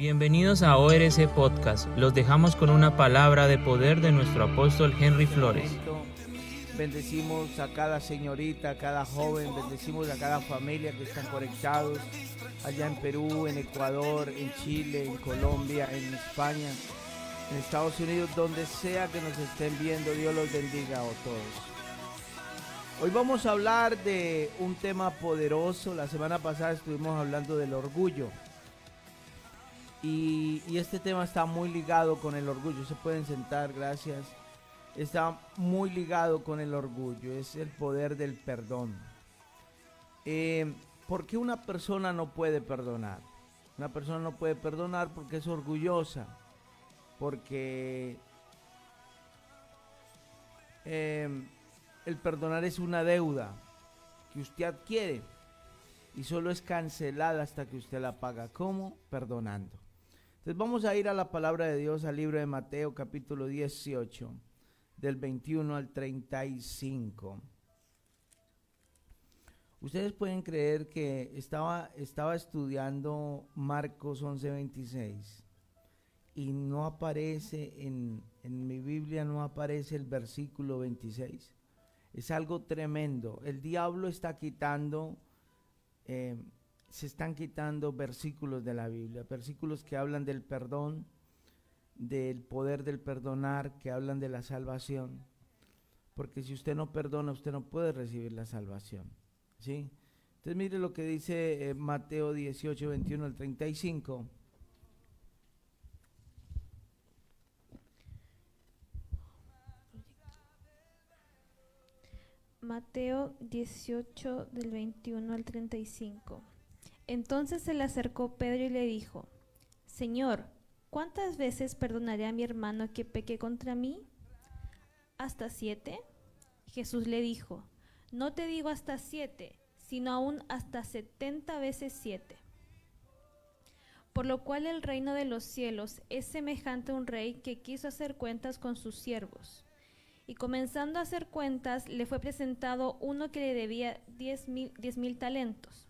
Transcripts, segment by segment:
Bienvenidos a ORC Podcast. Los dejamos con una palabra de poder de nuestro apóstol Henry Flores. Bendecimos a cada señorita, a cada joven, bendecimos a cada familia que están conectados allá en Perú, en Ecuador, en Chile, en Colombia, en España, en Estados Unidos, donde sea que nos estén viendo, Dios los bendiga a todos. Hoy vamos a hablar de un tema poderoso. La semana pasada estuvimos hablando del orgullo. Y, este tema está muy ligado con el orgullo. Se pueden sentar, gracias. Está muy ligado con el orgullo. Es el poder del perdón. Eh, ¿Por qué una persona no puede perdonar? Una persona no puede perdonar porque es orgullosa. Porque eh, el perdonar es una deuda que usted adquiere y solo es cancelada hasta que usted la paga. ¿Cómo? Perdonando. Entonces vamos a ir a la palabra de Dios, al libro de Mateo capítulo 18, del 21 al 35. Ustedes pueden creer que estaba, estaba estudiando Marcos 11:26 y no aparece en, en mi Biblia, no aparece el versículo 26. Es algo tremendo. El diablo está quitando eh, se están quitando versículos de la Biblia, versículos que hablan del perdón, del poder del perdonar, que hablan de la salvación. Porque si usted no perdona, usted no puede recibir la salvación. ¿sí? Entonces mire lo que dice eh, Mateo 18, 21 al 35. Mateo 18 del 21 al 35. Entonces se le acercó Pedro y le dijo, Señor, ¿cuántas veces perdonaré a mi hermano que peque contra mí? ¿Hasta siete? Jesús le dijo, no te digo hasta siete, sino aún hasta setenta veces siete. Por lo cual el reino de los cielos es semejante a un rey que quiso hacer cuentas con sus siervos. Y comenzando a hacer cuentas, le fue presentado uno que le debía diez mil, diez mil talentos.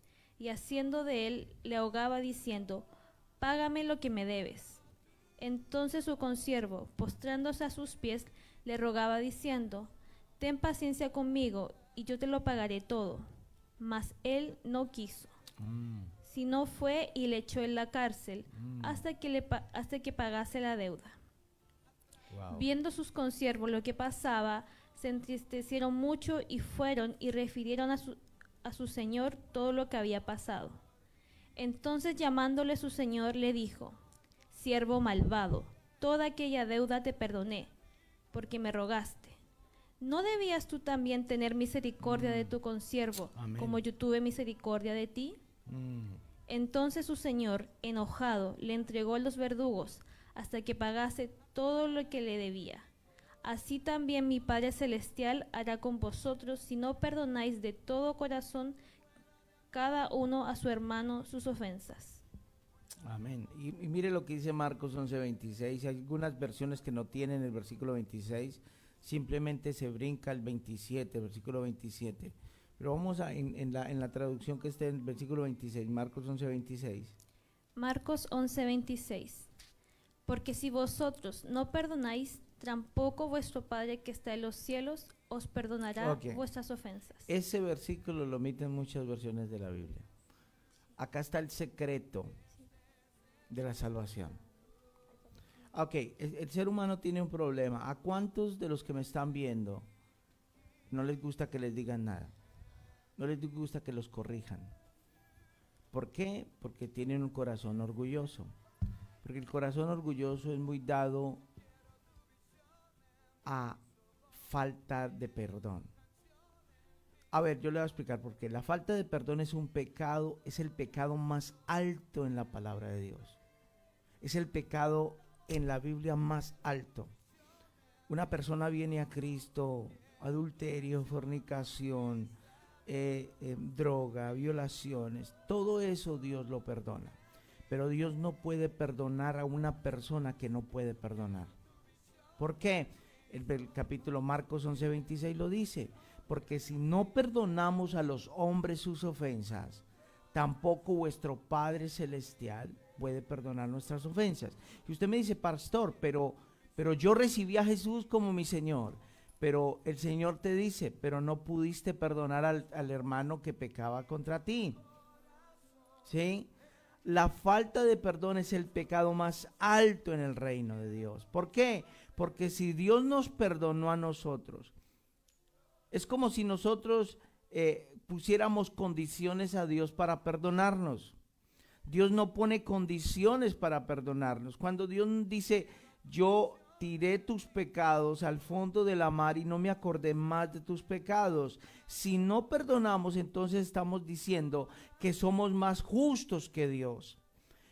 y haciendo de él le ahogaba diciendo, Págame lo que me debes. Entonces su consiervo, postrándose a sus pies, le rogaba diciendo, Ten paciencia conmigo, y yo te lo pagaré todo. Mas él no quiso, mm. sino fue y le echó en la cárcel mm. hasta, que le hasta que pagase la deuda. Viendo sus consiervos lo que pasaba, se entristecieron mucho y fueron y refirieron a, su, a su señor todo lo que había pasado. Entonces llamándole su señor le dijo, Siervo malvado, toda aquella deuda te perdoné, porque me rogaste. ¿No debías tú también tener misericordia de tu mm. consiervo, como yo tuve misericordia de ti? Mm. Entonces su señor, enojado, le entregó a los verdugos hasta que pagase todo lo que le debía. Así también mi Padre Celestial hará con vosotros si no perdonáis de todo corazón cada uno a su hermano sus ofensas. Amén. Y, mire lo que dice Marcos 11:26. Hay algunas versiones que no tienen el versículo 26, simplemente se brinca el 27, versículo 27. Pero vamos a, en, la, en la traducción que está en el versículo 26, Marcos 11:26. Marcos 11:26. Porque si vosotros no perdonáis tampoco vuestro Padre que está en los cielos os perdonará vuestras ofensas. Ese versículo lo omiten muchas versiones de la Biblia. Acá está el secreto de la salvación. Ok, el, ser humano tiene un problema. ¿A cuántos de los que me están viendo no les gusta que les digan nada? No les gusta que los corrijan. ¿Por qué? Porque tienen un corazón orgulloso. Porque el corazón orgulloso es muy dado a falta de perdón. A ver, yo le voy a explicar por qué. La falta de perdón es un pecado, es el pecado más alto en la palabra de Dios. es el pecado en la Biblia más alto. Una persona viene a Cristo, adulterio, fornicación, eh, eh, droga, violaciones, todo eso Dios lo perdona. Pero Dios no puede perdonar a una persona que no puede perdonar. ¿Por qué? El, capítulo Marcos 11:26 lo dice. Porque si no perdonamos a los hombres sus ofensas, tampoco vuestro Padre Celestial puede perdonar nuestras ofensas. Y usted me dice, pastor, pero, pero yo recibí a Jesús como mi Señor. Pero el Señor te dice, pero no pudiste perdonar al, al hermano que pecaba contra ti. ¿Sí? La falta de perdón es el pecado más alto en el reino de Dios. ¿Por qué? Porque si Dios nos perdonó a nosotros, es como si nosotros eh, pusiéramos condiciones a Dios para perdonarnos. Dios no pone condiciones para perdonarnos. Cuando Dios dice, yo tiré tus pecados al fondo de la mar y no me acordé más de tus pecados. Si no perdonamos, entonces estamos diciendo que somos más justos que Dios.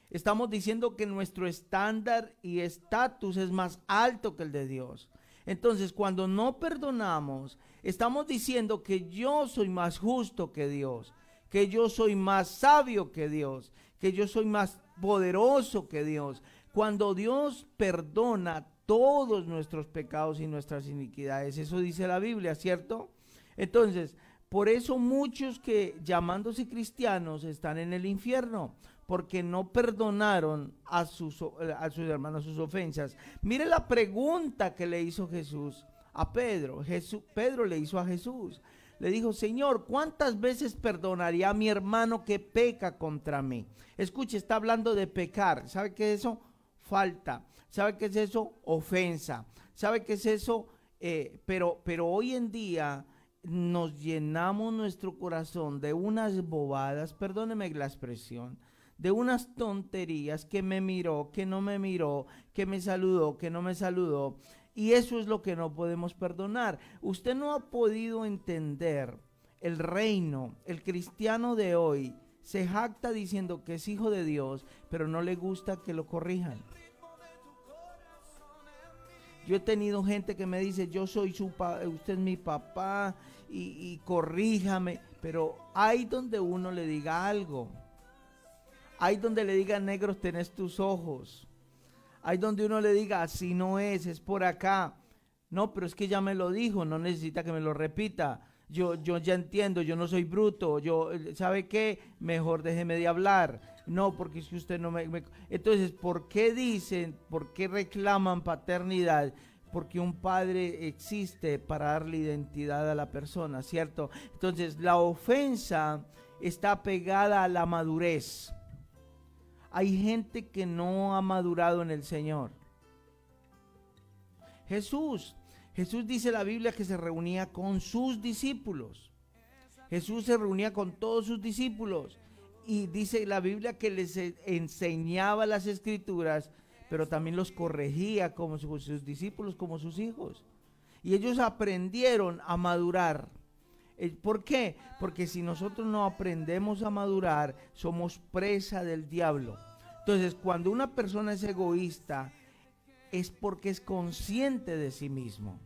Estamos diciendo que nuestro estándar y estatus es más alto que el de Dios. Entonces, cuando no perdonamos, estamos diciendo que yo soy más justo que Dios, que yo soy más sabio que Dios, que yo soy más poderoso que Dios. Cuando Dios perdona todos nuestros pecados y nuestras iniquidades. Eso dice la Biblia, ¿cierto? Entonces, por eso muchos que llamándose cristianos están en el infierno, porque no perdonaron a sus, a sus hermanos sus ofensas. Mire la pregunta que le hizo Jesús a Pedro. Jesús, Pedro le hizo a Jesús. Le dijo, Señor, ¿cuántas veces perdonaría a mi hermano que peca contra mí? Escuche, está hablando de pecar. ¿Sabe qué es eso? Falta. ¿Sabe qué es eso? Ofensa. ¿Sabe qué es eso? Eh, pero, pero hoy en día nos llenamos nuestro corazón de unas bobadas, perdóneme la expresión, de unas tonterías que me miró, que no me miró, que me saludó, que no me saludó. Y eso es lo que no podemos perdonar. Usted no ha podido entender el reino, el cristiano de hoy se jacta diciendo que es hijo de Dios, pero no le gusta que lo corrijan. Yo he tenido gente que me dice, yo soy su papá, usted es mi papá y, corríjame, pero hay donde uno le diga algo. Hay donde le diga, negros tenés tus ojos. Hay donde uno le diga, así no es, es por acá. No, pero es que ya me lo dijo, no necesita que me lo repita. Yo, yo ya entiendo, yo no soy bruto, yo, ¿sabe qué? Mejor déjeme de hablar. No, porque si usted no me, Entonces, ¿por qué dicen, por qué reclaman paternidad? Porque un padre existe para darle identidad a la persona, ¿cierto? Entonces, la ofensa está pegada a la madurez. Hay gente que no ha madurado en el Señor. Jesús, Jesús dice la Biblia que se reunía con sus discípulos. Jesús se reunía con todos sus discípulos y dice la Biblia que les enseñaba las escrituras, pero también los corregía como sus, discípulos, como sus hijos. Y ellos aprendieron a madurar. Eh, ¿Por qué? Porque si nosotros no aprendemos a madurar, somos presa del diablo. Entonces, cuando una persona es egoísta, es porque es consciente de sí mismo.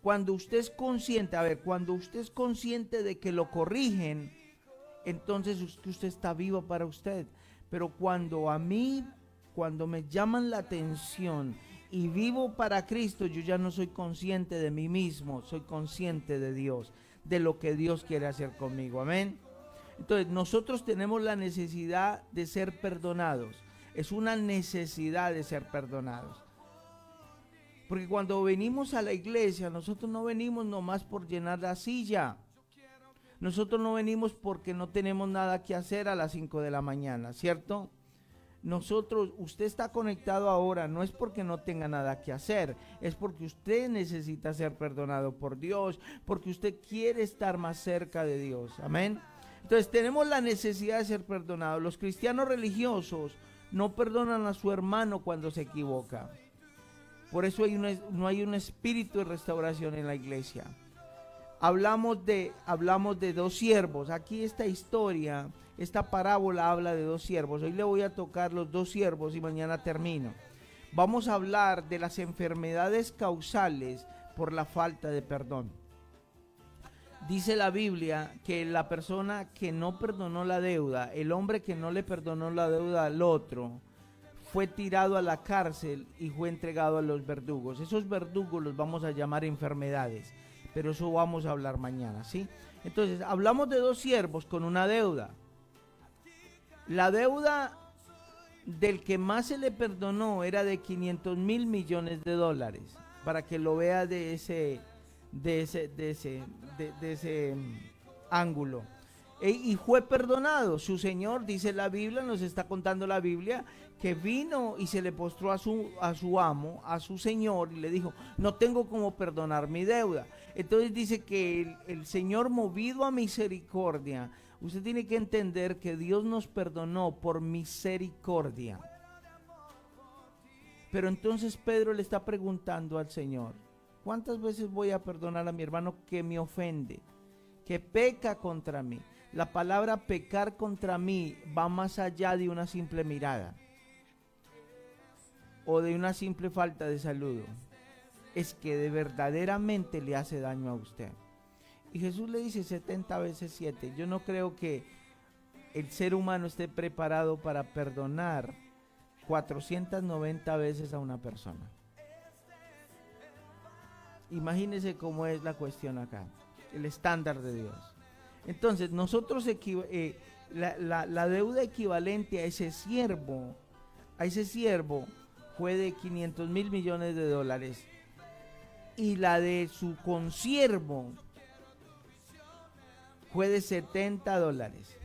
Cuando usted es consciente, a ver, cuando usted es consciente de que lo corrigen, entonces usted está vivo para usted. Pero cuando a mí, cuando me llaman la atención y vivo para Cristo, yo ya no soy consciente de mí mismo, soy consciente de Dios, de lo que Dios quiere hacer conmigo. Amén. Entonces nosotros tenemos la necesidad de ser perdonados. Es una necesidad de ser perdonados. Porque cuando venimos a la iglesia, nosotros no venimos nomás por llenar la silla. Nosotros no venimos porque no tenemos nada que hacer a las 5 de la mañana, ¿cierto? Nosotros, usted está conectado ahora, no es porque no tenga nada que hacer, es porque usted necesita ser perdonado por Dios, porque usted quiere estar más cerca de Dios. Amén. Entonces tenemos la necesidad de ser perdonados. Los cristianos religiosos no perdonan a su hermano cuando se equivoca. Por eso hay no hay un espíritu de restauración en la iglesia. hablamos de, hablamos de dos siervos. Aquí esta historia, esta parábola habla de dos siervos. Hoy le voy a tocar los dos siervos y mañana termino. Vamos a hablar de las enfermedades causales por la falta de perdón. Dice la Biblia que la persona que no perdonó la deuda, el hombre que no le perdonó la deuda al otro, fue tirado a la cárcel y fue entregado a los verdugos. Esos verdugos los vamos a llamar enfermedades, pero eso vamos a hablar mañana, ¿sí? Entonces, hablamos de dos siervos con una deuda. La deuda del que más se le perdonó era de 500 mil millones de dólares, para que lo vea de ese, de ese, de ese, de, ese mm, ángulo. E, y fue perdonado. Su Señor, dice la Biblia, nos está contando la Biblia, que vino y se le postró a su, a su amo, a su Señor, y le dijo, no tengo como perdonar mi deuda. Entonces dice que el, el Señor movido a misericordia, usted tiene que entender que Dios nos perdonó por misericordia. Pero entonces Pedro le está preguntando al Señor, ¿cuántas veces voy a perdonar a mi hermano que me ofende, que peca contra mí? La palabra pecar contra mí va más allá de una simple mirada o de una simple falta de saludo. Es que de verdaderamente le hace daño a usted. Y Jesús le dice 70 veces 7. Yo no creo que el ser humano esté preparado para perdonar 490 veces a una persona. Imagínese cómo es la cuestión acá, el estándar de Dios. Entonces, nosotros, eh, la, la, deuda equivalente a ese siervo, a ese siervo, fue de 500 mil millones de dólares. Y la de su consiervo fue de 70 dólares.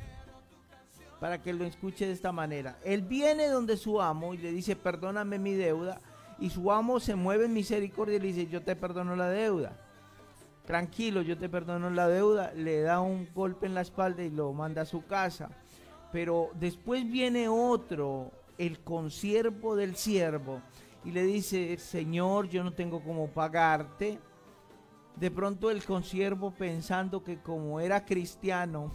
Para que lo escuche de esta manera. Él viene donde su amo y le dice, perdóname mi deuda. Y su amo se mueve en misericordia y le dice, yo te perdono la deuda tranquilo, yo te perdono la deuda, le da un golpe en la espalda y lo manda a su casa. Pero después viene otro, el consiervo del siervo, y le dice, Señor, yo no tengo cómo pagarte. De pronto el consiervo pensando que como era cristiano,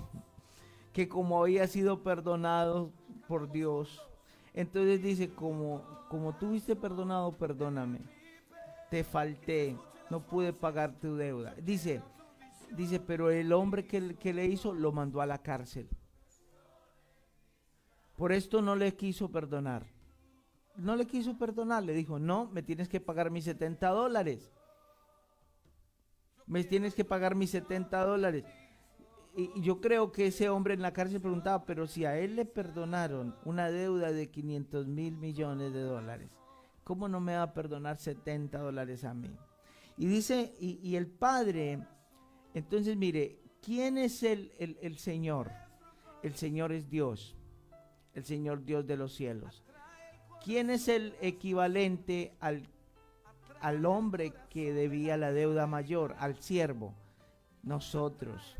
que como había sido perdonado por Dios, entonces dice, como, como tú fuiste perdonado, perdóname. Te falté, no pude pagar tu deuda. Dice, dice, pero el hombre que, que le hizo lo mandó a la cárcel. Por esto no le quiso perdonar. No le quiso perdonar, le dijo, no, me tienes que pagar mis 70 dólares. Me tienes que pagar mis 70 dólares. Y, yo creo que ese hombre en la cárcel preguntaba, pero si a él le perdonaron una deuda de 500 mil millones de dólares, ¿cómo no me va a perdonar 70 dólares a mí? Y dice, y, el Padre, entonces mire, ¿quién es el, el, Señor? El Señor es Dios, el Señor Dios de los cielos. ¿Quién es el equivalente al, al hombre que debía la deuda mayor, al siervo? Nosotros.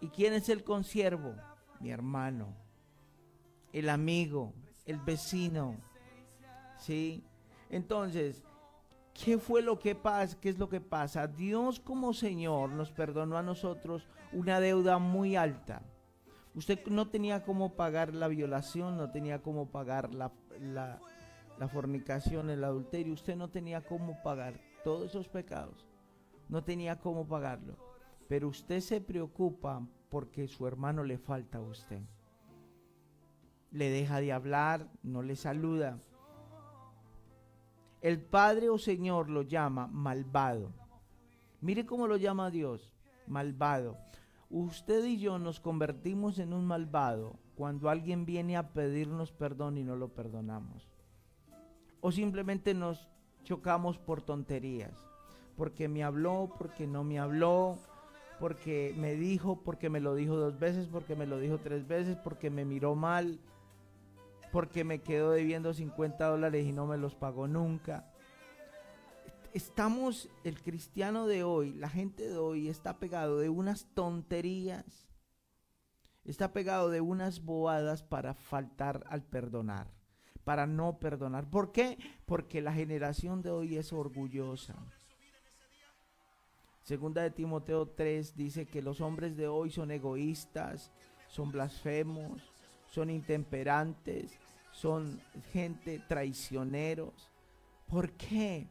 ¿Y quién es el consiervo? Mi hermano, el amigo, el vecino. ¿Sí? Entonces, ¿Qué fue lo que pasa? ¿Qué es lo que pasa? Dios como Señor nos perdonó a nosotros una deuda muy alta. Usted no tenía cómo pagar la violación, no tenía cómo pagar la, la fornicación, el adulterio. Usted no tenía cómo pagar todos esos pecados. No tenía cómo pagarlo. Pero usted se preocupa porque su hermano le falta a usted. Le deja de hablar, no le saluda el Padre o Señor lo llama malvado. Mire cómo lo llama Dios, malvado. Usted y yo nos convertimos en un malvado cuando alguien viene a pedirnos perdón y no lo perdonamos. O simplemente nos chocamos por tonterías. Porque me habló, porque no me habló, porque me dijo, porque me lo dijo dos veces, porque me lo dijo tres veces, porque me miró mal porque me quedo debiendo 50 dólares y no me los pagó nunca. Estamos, el cristiano de hoy, la gente de hoy está pegado de unas tonterías, está pegado de unas bobadas para faltar al perdonar, para no perdonar. ¿Por qué? Porque la generación de hoy es orgullosa. Segunda de Timoteo 3 dice que los hombres de hoy son egoístas, son blasfemos, son intemperantes, son gente traicioneros. ¿Por qué?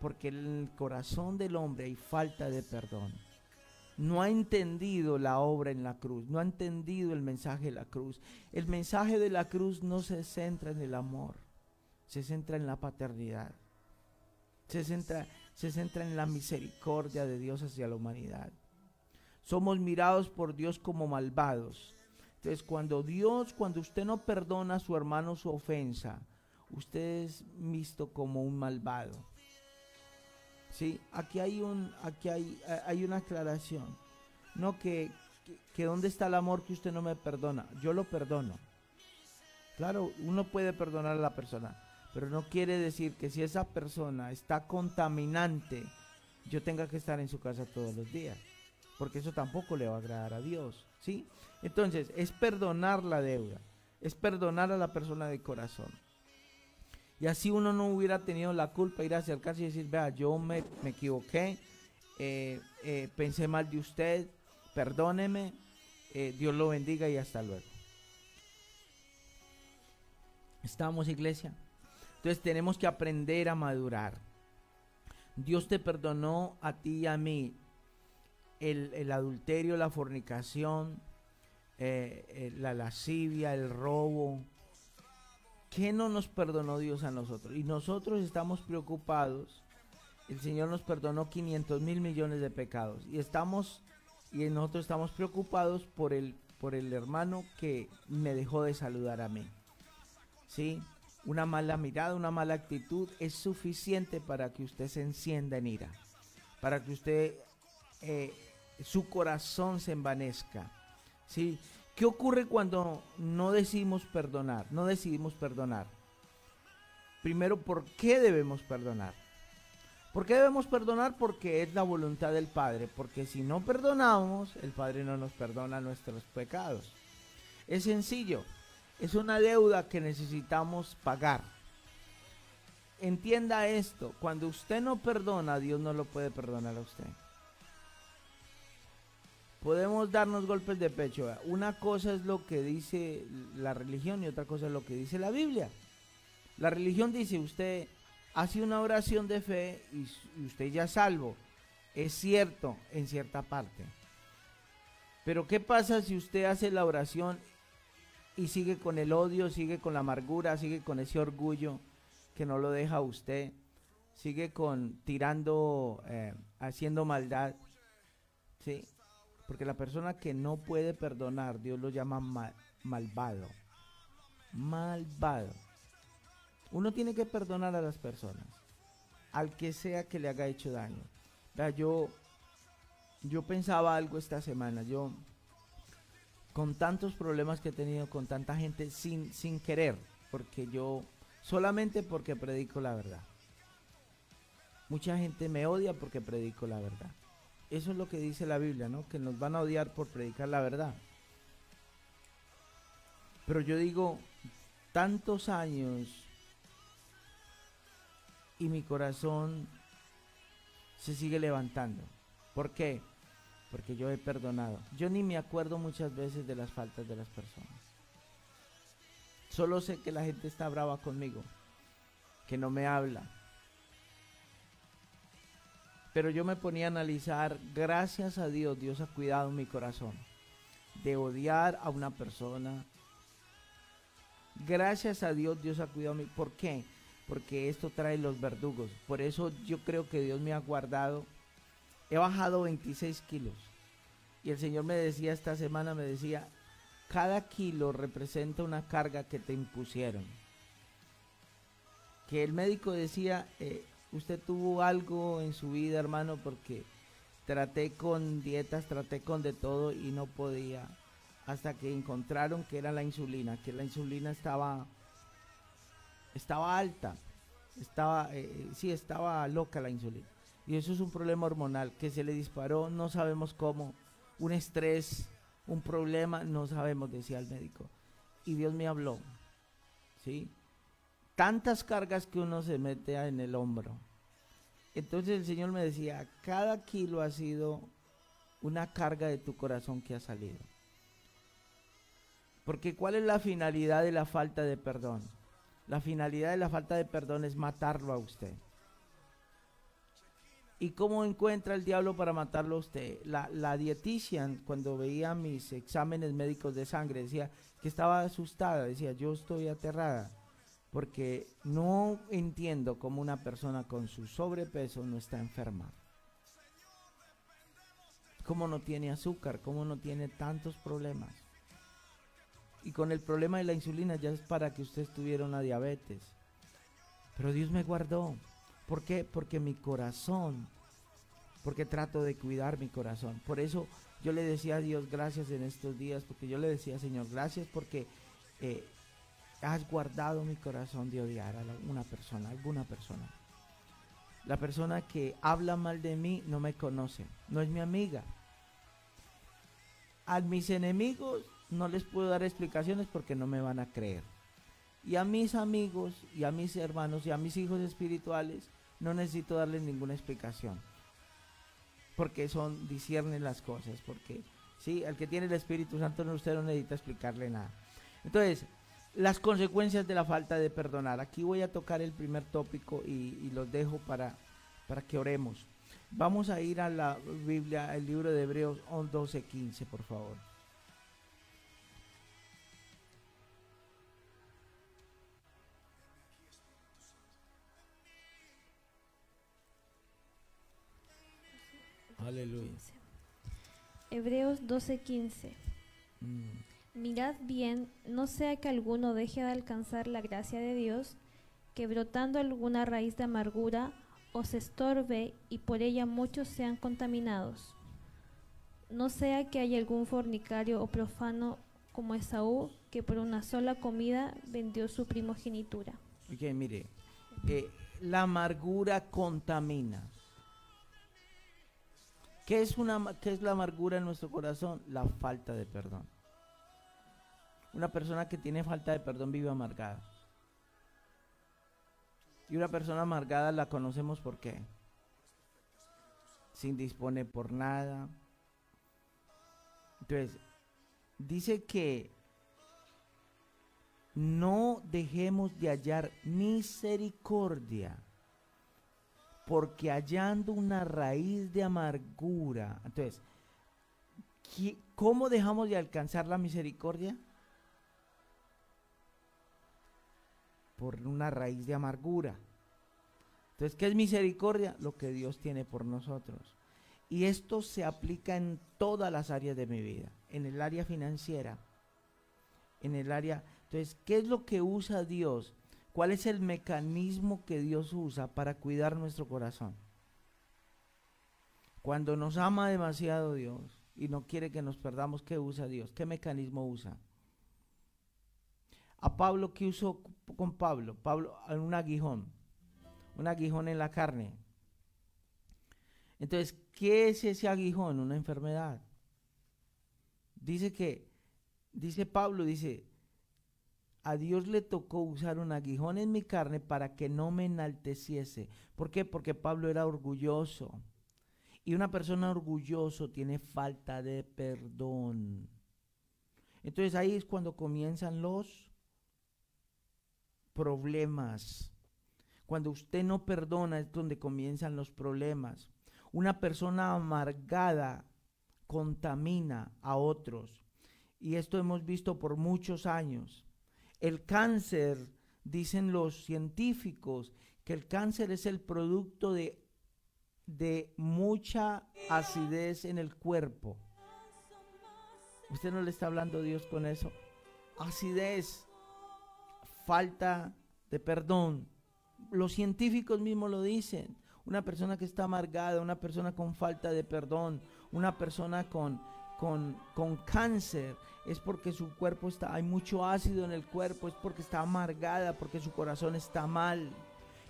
Porque en el corazón del hombre hay falta de perdón. No ha entendido la obra en la cruz, no ha entendido el mensaje de la cruz. El mensaje de la cruz no se centra en el amor, se centra en la paternidad. Se centra, se centra en la misericordia de Dios hacia la humanidad. Somos mirados por Dios como malvados. Entonces, cuando Dios, cuando usted no perdona a su hermano su ofensa, usted es visto como un malvado. Sí, aquí hay un, aquí hay, hay una aclaración. No que, que, que dónde está el amor que usted no me perdona. Yo lo perdono. Claro, uno puede perdonar a la persona, pero no quiere decir que si esa persona está contaminante, yo tenga que estar en su casa todos los días, porque eso tampoco le va a agradar a Dios, ¿sí? Entonces, es perdonar la deuda, es perdonar a la persona de corazón. Y así uno no hubiera tenido la culpa ir a acercarse y decir, vea, yo me, me equivoqué, eh, eh, pensé mal de usted, perdóneme, eh, Dios lo bendiga y hasta luego. ¿Estamos, iglesia? Entonces tenemos que aprender a madurar. Dios te perdonó a ti y a mí el, el adulterio, la fornicación, la lascivia, el robo. ¿Qué no nos perdonó Dios a nosotros? Y nosotros estamos preocupados. El Señor nos perdonó 500 mil millones de pecados. Y estamos, y nosotros estamos preocupados por el, por el hermano que me dejó de saludar a mí. ¿Sí? Una mala mirada, una mala actitud es suficiente para que usted se encienda en ira, para que usted, eh, su corazón se envanezca. ¿sí? ¿Qué ocurre cuando no decidimos perdonar? No decidimos perdonar. Primero, ¿por qué debemos perdonar? ¿Por qué debemos perdonar? Porque es la voluntad del Padre. Porque si no perdonamos, el Padre no nos perdona nuestros pecados. Es sencillo. Es una deuda que necesitamos pagar. Entienda esto, cuando usted no perdona, Dios no lo puede perdonar a usted. Podemos darnos golpes de pecho. Una cosa es lo que dice la religión y otra cosa es lo que dice la Biblia. La religión dice, usted hace una oración de fe y usted ya es salvo. Es cierto en cierta parte. Pero ¿qué pasa si usted hace la oración y sigue con el odio, sigue con la amargura, sigue con ese orgullo que no lo deja usted, sigue con tirando, eh, haciendo maldad, ¿sí? Porque la persona que no puede perdonar, Dios lo llama mal, malvado, malvado. Uno tiene que perdonar a las personas, al que sea que le haga hecho daño. Yo, yo pensaba algo esta semana, yo con tantos problemas que he tenido con tanta gente sin, sin querer, porque yo, solamente porque predico la verdad. Mucha gente me odia porque predico la verdad. Eso es lo que dice la Biblia, ¿no? Que nos van a odiar por predicar la verdad. Pero yo digo, tantos años y mi corazón se sigue levantando. ¿Por qué? porque yo he perdonado. Yo ni me acuerdo muchas veces de las faltas de las personas. Solo sé que la gente está brava conmigo, que no me habla. Pero yo me ponía a analizar, gracias a Dios, Dios ha cuidado mi corazón de odiar a una persona. Gracias a Dios, Dios ha cuidado mi... ¿Por qué? Porque esto trae los verdugos. Por eso yo creo que Dios me ha guardado He bajado 26 kilos. Y el Señor me decía esta semana, me decía, cada kilo representa una carga que te impusieron. Que el médico decía, eh, usted tuvo algo en su vida, hermano, porque traté con dietas, traté con de todo y no podía. Hasta que encontraron que era la insulina, que la insulina estaba, estaba alta. Estaba, eh, sí, estaba loca la insulina. Y eso es un problema hormonal que se le disparó, no sabemos cómo, un estrés, un problema, no sabemos, decía el médico. Y Dios me habló, ¿sí? Tantas cargas que uno se mete en el hombro. Entonces el Señor me decía, cada kilo ha sido una carga de tu corazón que ha salido. Porque ¿cuál es la finalidad de la falta de perdón? La finalidad de la falta de perdón es matarlo a usted. ¿Y cómo encuentra el diablo para matarlo a usted? La, la dietitian, cuando veía mis exámenes médicos de sangre, decía que estaba asustada, decía, yo estoy aterrada, porque no entiendo cómo una persona con su sobrepeso no está enferma. ¿Cómo no tiene azúcar? ¿Cómo no tiene tantos problemas? Y con el problema de la insulina ya es para que usted tuviera una diabetes. Pero Dios me guardó. ¿Por qué? Porque mi corazón, porque trato de cuidar mi corazón. Por eso yo le decía a Dios gracias en estos días, porque yo le decía, Señor, gracias porque eh, has guardado mi corazón de odiar a una persona, alguna persona. La persona que habla mal de mí no me conoce, no es mi amiga. A mis enemigos no les puedo dar explicaciones porque no me van a creer. Y a mis amigos y a mis hermanos y a mis hijos espirituales no necesito darles ninguna explicación. Porque son, disciernen las cosas. Porque, sí, al que tiene el Espíritu Santo, no, usted no necesita explicarle nada. Entonces, las consecuencias de la falta de perdonar. Aquí voy a tocar el primer tópico y, los dejo para, para que oremos. Vamos a ir a la Biblia, el libro de Hebreos 12, 15, por favor. Aleluya. Hebreos 12:15. Mm. Mirad bien, no sea que alguno deje de alcanzar la gracia de Dios, que brotando alguna raíz de amargura os estorbe y por ella muchos sean contaminados. No sea que haya algún fornicario o profano como Esaú, que por una sola comida vendió su primogenitura. Mire, eh, la amargura contamina. ¿Qué es, una, ¿Qué es la amargura en nuestro corazón? La falta de perdón. Una persona que tiene falta de perdón vive amargada. Y una persona amargada la conocemos por qué. Sin dispone por nada. Entonces, dice que no dejemos de hallar misericordia porque hallando una raíz de amargura. Entonces, ¿cómo dejamos de alcanzar la misericordia? Por una raíz de amargura. Entonces, ¿qué es misericordia? Lo que Dios tiene por nosotros. Y esto se aplica en todas las áreas de mi vida, en el área financiera, en el área... Entonces, ¿qué es lo que usa Dios? ¿Cuál es el mecanismo que Dios usa para cuidar nuestro corazón? Cuando nos ama demasiado Dios y no quiere que nos perdamos, ¿qué usa Dios? ¿Qué mecanismo usa? A Pablo, ¿qué usó con Pablo? Pablo, un aguijón, un aguijón en la carne. Entonces, ¿qué es ese aguijón? Una enfermedad. Dice que, dice Pablo, dice, a Dios le tocó usar un aguijón en mi carne para que no me enalteciese. ¿Por qué? Porque Pablo era orgulloso. Y una persona orgulloso tiene falta de perdón. Entonces ahí es cuando comienzan los problemas. Cuando usted no perdona es donde comienzan los problemas. Una persona amargada contamina a otros. Y esto hemos visto por muchos años. El cáncer, dicen los científicos, que el cáncer es el producto de, de mucha acidez en el cuerpo. ¿Usted no le está hablando a Dios con eso? Acidez, falta de perdón. Los científicos mismos lo dicen. Una persona que está amargada, una persona con falta de perdón, una persona con, con, con cáncer, es porque su cuerpo está, hay mucho ácido en el cuerpo, es porque está amargada, porque su corazón está mal.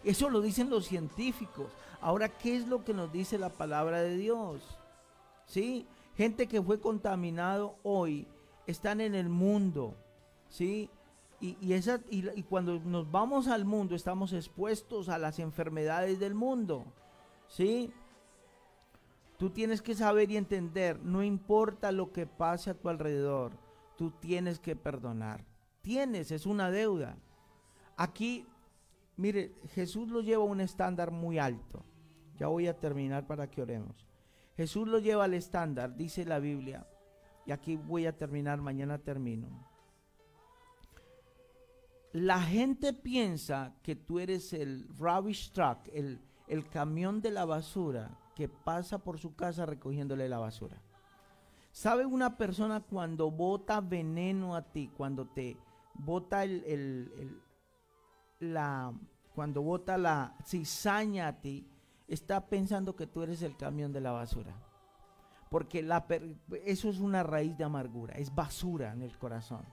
Eso lo dicen los científicos. Ahora, ¿qué es lo que nos dice la palabra de Dios? ¿Sí? Gente que fue contaminado hoy están en el mundo, ¿sí? Y, esa, y, y cuando nos vamos al mundo estamos expuestos a las enfermedades del mundo. ¿Sí? Tú tienes que saber y entender, no importa lo que pase a tu alrededor, tú tienes que perdonar. Tienes, es una deuda. Aquí, mire, Jesús lo lleva a un estándar muy alto. Ya voy a terminar para que oremos. Jesús lo lleva al estándar, dice la Biblia. Y aquí voy a terminar, mañana termino. La gente piensa que tú eres el rubbish truck, el, el camión de la basura que pasa por su casa recogiéndole la basura. ¿Sabe una persona cuando bota veneno a ti, cuando te bota el, la, cuando bota la cizaña a ti, está pensando que tú eres el camión de la basura? Porque la, eso es una raíz de amargura, es basura en el corazón.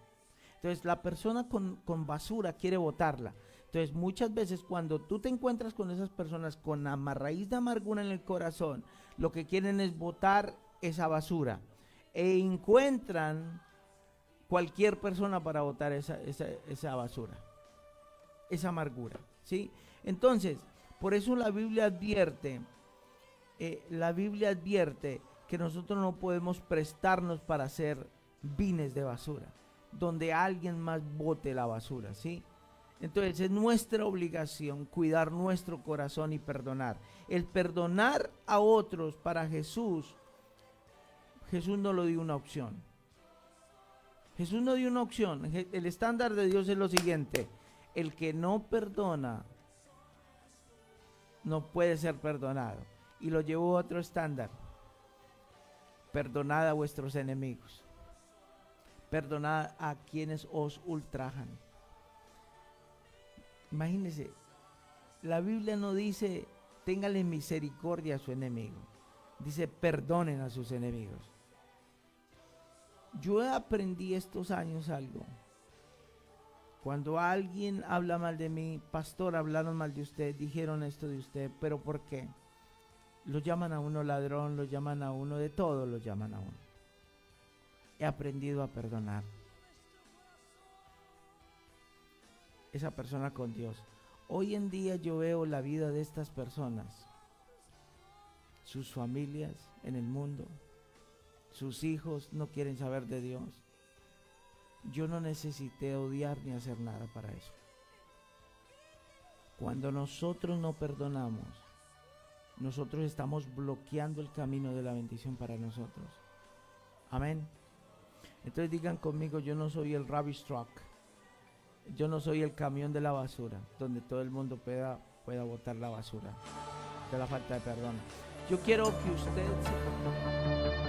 Entonces la persona con, basura quiere botarla. Entonces, muchas veces cuando tú te encuentras con esas personas con raíz de amargura en el corazón, lo que quieren es botar esa basura e encuentran cualquier persona para botar esa, esa, basura, esa amargura, ¿sí? Entonces, por eso la Biblia advierte, eh, la Biblia advierte que nosotros no podemos prestarnos para hacer vines de basura, donde alguien más bote la basura, ¿sí? Entonces es nuestra obligación cuidar nuestro corazón y perdonar. El perdonar a otros para Jesús, Jesús no lo dio una opción. Jesús no dio una opción. El estándar de Dios es lo siguiente. El que no perdona no puede ser perdonado. Y lo llevó a otro estándar. Perdonad a vuestros enemigos. Perdonad a quienes os ultrajan Imagínense, la Biblia no dice, téngale misericordia a su enemigo. Dice, perdonen a sus enemigos. Yo aprendí estos años algo. Cuando alguien habla mal de mí, pastor, hablaron mal de usted, dijeron esto de usted, pero ¿por qué? Lo llaman a uno ladrón, lo llaman a uno de todo, lo llaman a uno. He aprendido a perdonar. esa persona con Dios. Hoy en día yo veo la vida de estas personas, sus familias en el mundo, sus hijos no quieren saber de Dios. Yo no necesité odiar ni hacer nada para eso. Cuando nosotros no perdonamos, nosotros estamos bloqueando el camino de la bendición para nosotros. Amén. Entonces digan conmigo, yo no soy el rubbish truck yo no soy el camión de la basura, donde todo el mundo pueda, pueda botar la basura. De la falta de perdón. Yo quiero que usted se